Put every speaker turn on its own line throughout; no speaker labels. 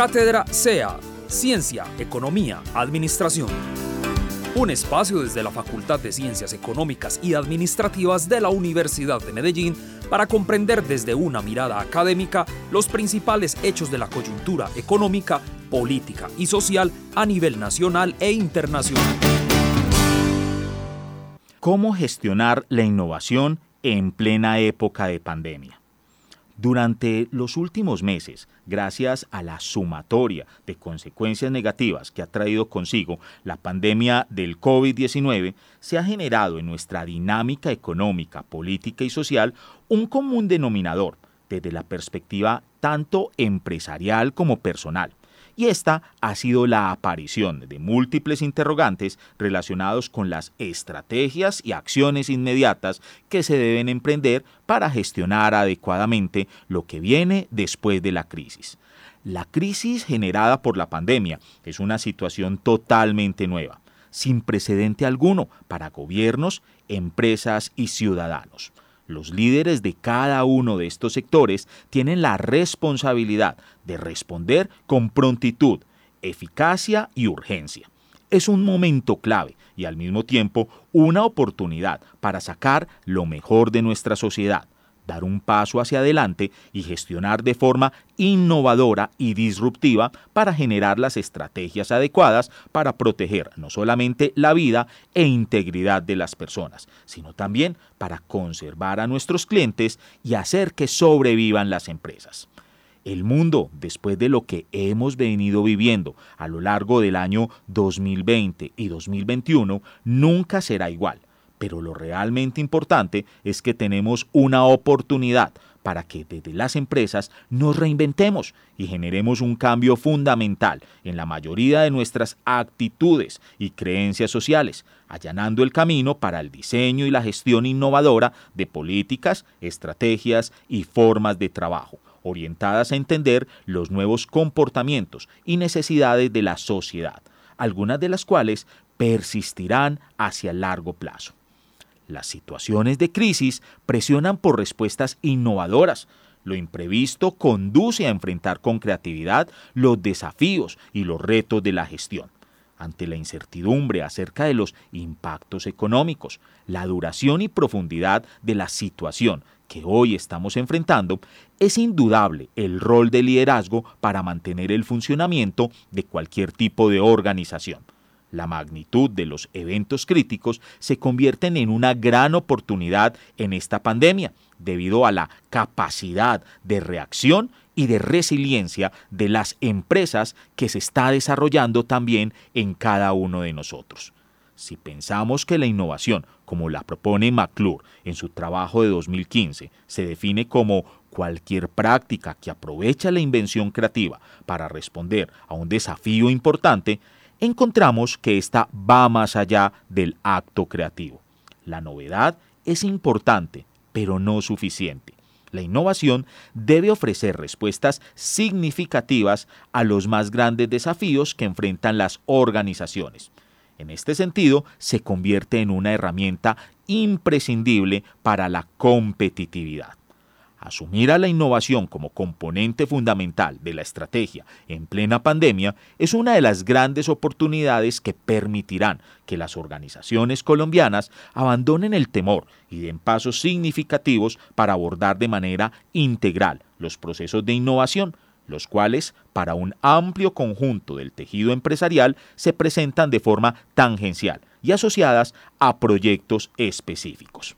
Cátedra SEA, Ciencia, Economía, Administración. Un espacio desde la Facultad de Ciencias Económicas y Administrativas de la Universidad de Medellín para comprender desde una mirada académica los principales hechos de la coyuntura económica, política y social a nivel nacional e internacional.
¿Cómo gestionar la innovación en plena época de pandemia? Durante los últimos meses, gracias a la sumatoria de consecuencias negativas que ha traído consigo la pandemia del COVID-19, se ha generado en nuestra dinámica económica, política y social un común denominador desde la perspectiva tanto empresarial como personal y esta ha sido la aparición de múltiples interrogantes relacionados con las estrategias y acciones inmediatas que se deben emprender para gestionar adecuadamente lo que viene después de la crisis. La crisis generada por la pandemia es una situación totalmente nueva, sin precedente alguno para gobiernos, empresas y ciudadanos. Los líderes de cada uno de estos sectores tienen la responsabilidad de responder con prontitud, eficacia y urgencia. Es un momento clave y al mismo tiempo una oportunidad para sacar lo mejor de nuestra sociedad, dar un paso hacia adelante y gestionar de forma innovadora y disruptiva para generar las estrategias adecuadas para proteger no solamente la vida e integridad de las personas, sino también para conservar a nuestros clientes y hacer que sobrevivan las empresas. El mundo, después de lo que hemos venido viviendo a lo largo del año 2020 y 2021, nunca será igual pero lo realmente importante es que tenemos una oportunidad para que desde las empresas nos reinventemos y generemos un cambio fundamental en la mayoría de nuestras actitudes y creencias sociales, allanando el camino para el diseño y la gestión innovadora de políticas, estrategias y formas de trabajo, orientadas a entender los nuevos comportamientos y necesidades de la sociedad, algunas de las cuales persistirán hacia largo plazo. Las situaciones de crisis presionan por respuestas innovadoras. Lo imprevisto conduce a enfrentar con creatividad los desafíos y los retos de la gestión. Ante la incertidumbre acerca de los impactos económicos, la duración y profundidad de la situación que hoy estamos enfrentando, es indudable el rol de liderazgo para mantener el funcionamiento de cualquier tipo de organización la magnitud de los eventos críticos se convierten en una gran oportunidad en esta pandemia, debido a la capacidad de reacción y de resiliencia de las empresas que se está desarrollando también en cada uno de nosotros. Si pensamos que la innovación, como la propone McClure en su trabajo de 2015, se define como cualquier práctica que aprovecha la invención creativa para responder a un desafío importante, encontramos que esta va más allá del acto creativo. La novedad es importante, pero no suficiente. La innovación debe ofrecer respuestas significativas a los más grandes desafíos que enfrentan las organizaciones. En este sentido, se convierte en una herramienta imprescindible para la competitividad. Asumir a la innovación como componente fundamental de la estrategia en plena pandemia es una de las grandes oportunidades que permitirán que las organizaciones colombianas abandonen el temor y den pasos significativos para abordar de manera integral los procesos de innovación, los cuales, para un amplio conjunto del tejido empresarial, se presentan de forma tangencial y asociadas a proyectos específicos.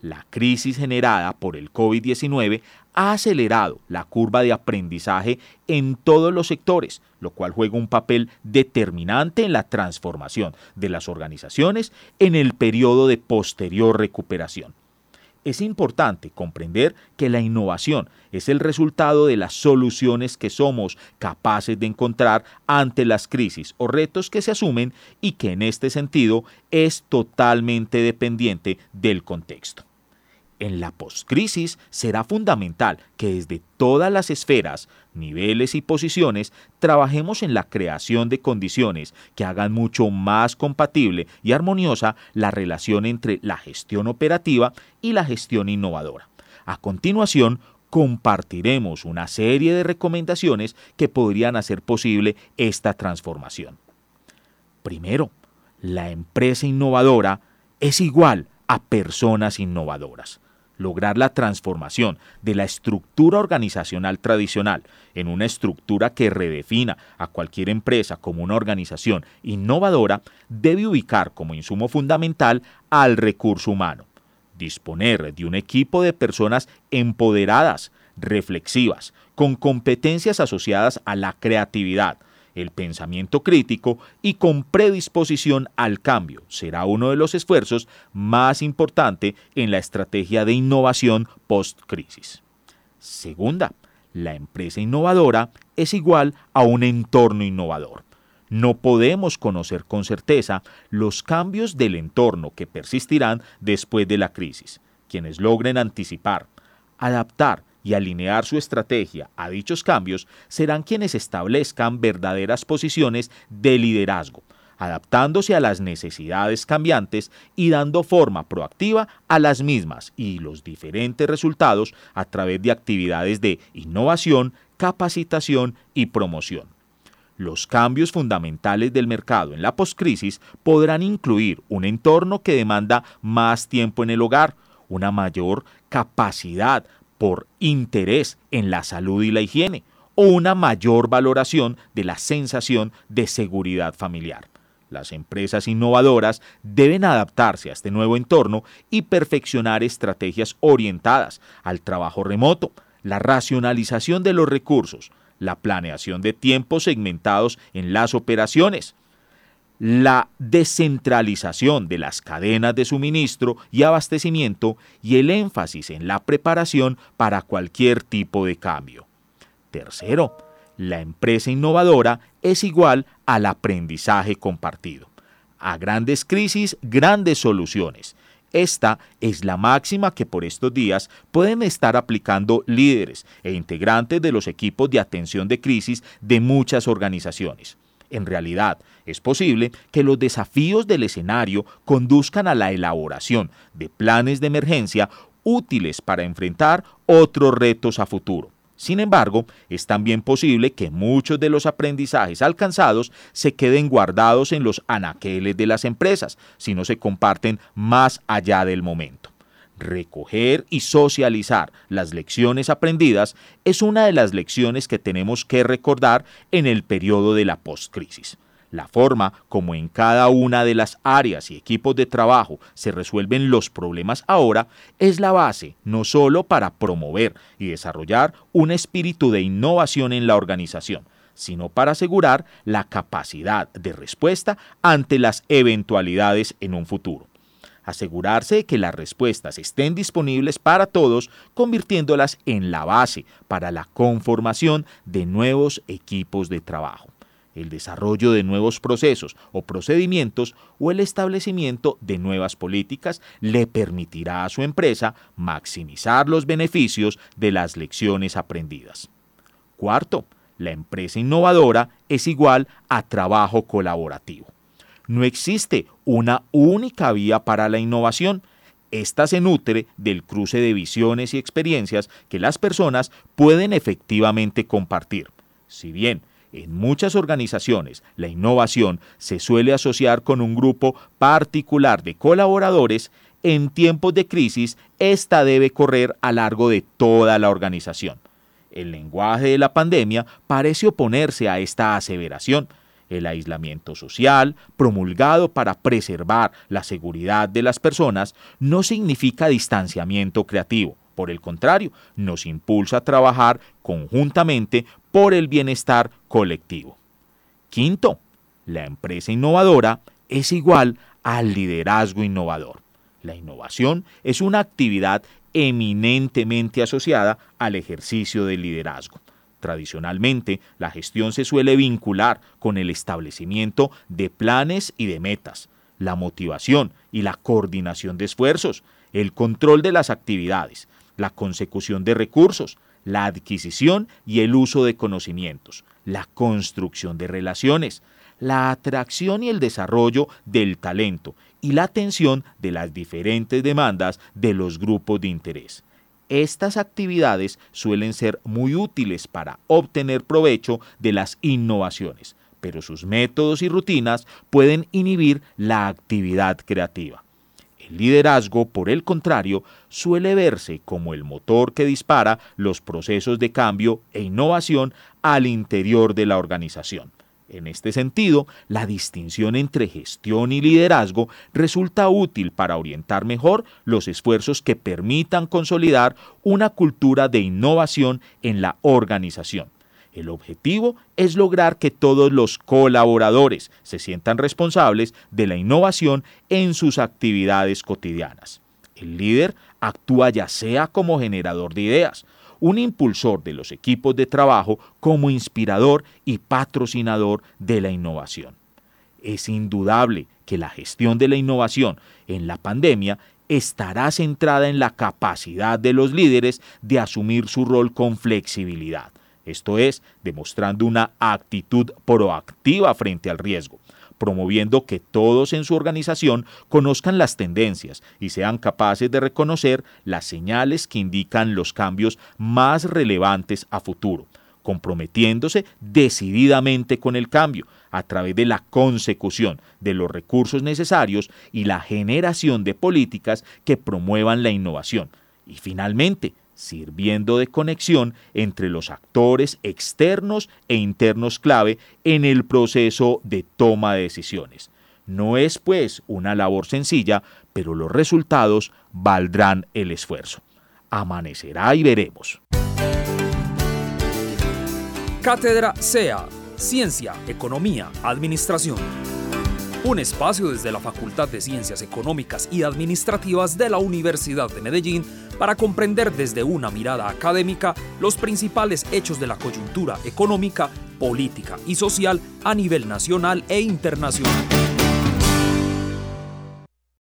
La crisis generada por el COVID-19 ha acelerado la curva de aprendizaje en todos los sectores, lo cual juega un papel determinante en la transformación de las organizaciones en el periodo de posterior recuperación. Es importante comprender que la innovación es el resultado de las soluciones que somos capaces de encontrar ante las crisis o retos que se asumen y que en este sentido es totalmente dependiente del contexto. En la postcrisis será fundamental que desde todas las esferas, niveles y posiciones trabajemos en la creación de condiciones que hagan mucho más compatible y armoniosa la relación entre la gestión operativa y la gestión innovadora. A continuación, compartiremos una serie de recomendaciones que podrían hacer posible esta transformación. Primero, la empresa innovadora es igual a personas innovadoras. Lograr la transformación de la estructura organizacional tradicional en una estructura que redefina a cualquier empresa como una organización innovadora debe ubicar como insumo fundamental al recurso humano. Disponer de un equipo de personas empoderadas, reflexivas, con competencias asociadas a la creatividad, el pensamiento crítico y con predisposición al cambio será uno de los esfuerzos más importantes en la estrategia de innovación post-crisis. Segunda, la empresa innovadora es igual a un entorno innovador. No podemos conocer con certeza los cambios del entorno que persistirán después de la crisis. Quienes logren anticipar, adaptar y alinear su estrategia a dichos cambios serán quienes establezcan verdaderas posiciones de liderazgo, adaptándose a las necesidades cambiantes y dando forma proactiva a las mismas y los diferentes resultados a través de actividades de innovación, capacitación y promoción. Los cambios fundamentales del mercado en la postcrisis podrán incluir un entorno que demanda más tiempo en el hogar, una mayor capacidad por interés en la salud y la higiene o una mayor valoración de la sensación de seguridad familiar. Las empresas innovadoras deben adaptarse a este nuevo entorno y perfeccionar estrategias orientadas al trabajo remoto, la racionalización de los recursos, la planeación de tiempos segmentados en las operaciones, la descentralización de las cadenas de suministro y abastecimiento y el énfasis en la preparación para cualquier tipo de cambio. Tercero, la empresa innovadora es igual al aprendizaje compartido. A grandes crisis, grandes soluciones. Esta es la máxima que por estos días pueden estar aplicando líderes e integrantes de los equipos de atención de crisis de muchas organizaciones. En realidad, es posible que los desafíos del escenario conduzcan a la elaboración de planes de emergencia útiles para enfrentar otros retos a futuro. Sin embargo, es también posible que muchos de los aprendizajes alcanzados se queden guardados en los anaqueles de las empresas si no se comparten más allá del momento. Recoger y socializar las lecciones aprendidas es una de las lecciones que tenemos que recordar en el periodo de la postcrisis. La forma como en cada una de las áreas y equipos de trabajo se resuelven los problemas ahora es la base no solo para promover y desarrollar un espíritu de innovación en la organización, sino para asegurar la capacidad de respuesta ante las eventualidades en un futuro asegurarse de que las respuestas estén disponibles para todos, convirtiéndolas en la base para la conformación de nuevos equipos de trabajo el desarrollo de nuevos procesos o procedimientos o el establecimiento de nuevas políticas le permitirá a su empresa maximizar los beneficios de las lecciones aprendidas. Cuarto, la empresa innovadora es igual a trabajo colaborativo. No existe una única vía para la innovación. Esta se nutre del cruce de visiones y experiencias que las personas pueden efectivamente compartir. Si bien en muchas organizaciones la innovación se suele asociar con un grupo particular de colaboradores, en tiempos de crisis esta debe correr a largo de toda la organización. El lenguaje de la pandemia parece oponerse a esta aseveración el aislamiento social, promulgado para preservar la seguridad de las personas, no significa distanciamiento creativo. Por el contrario, nos impulsa a trabajar conjuntamente por el bienestar colectivo. Quinto, la empresa innovadora es igual al liderazgo innovador. La innovación es una actividad eminentemente asociada al ejercicio del liderazgo. Tradicionalmente, la gestión se suele vincular con el establecimiento de planes y de metas, la motivación y la coordinación de esfuerzos, el control de las actividades, la consecución de recursos, la adquisición y el uso de conocimientos, la construcción de relaciones, la atracción y el desarrollo del talento y la atención de las diferentes demandas de los grupos de interés. Estas actividades suelen ser muy útiles para obtener provecho de las innovaciones, pero sus métodos y rutinas pueden inhibir la actividad creativa. El liderazgo, por el contrario, suele verse como el motor que dispara los procesos de cambio e innovación al interior de la organización. En este sentido, la distinción entre gestión y liderazgo resulta útil para orientar mejor los esfuerzos que permitan consolidar una cultura de innovación en la organización. El objetivo es lograr que todos los colaboradores se sientan responsables de la innovación en sus actividades cotidianas. El líder actúa ya sea como generador de ideas, un impulsor de los equipos de trabajo como inspirador y patrocinador de la innovación. Es indudable que la gestión de la innovación en la pandemia estará centrada en la capacidad de los líderes de asumir su rol con flexibilidad esto es, demostrando una actitud proactiva frente al riesgo, promoviendo que todos en su organización conozcan las tendencias y sean capaces de reconocer las señales que indican los cambios más relevantes a futuro, comprometiéndose decididamente con el cambio a través de la consecución de los recursos necesarios y la generación de políticas que promuevan la innovación. Y finalmente, sirviendo de conexión entre los actores externos e internos clave en el proceso de toma de decisiones. No es pues una labor sencilla, pero los resultados valdrán el esfuerzo. Amanecerá y veremos.
Cátedra SEA, Ciencia, Economía, Administración. Un espacio desde la Facultad de Ciencias Económicas y Administrativas de la Universidad de Medellín para comprender desde una mirada académica los principales hechos de la coyuntura económica, política y social a nivel nacional e internacional.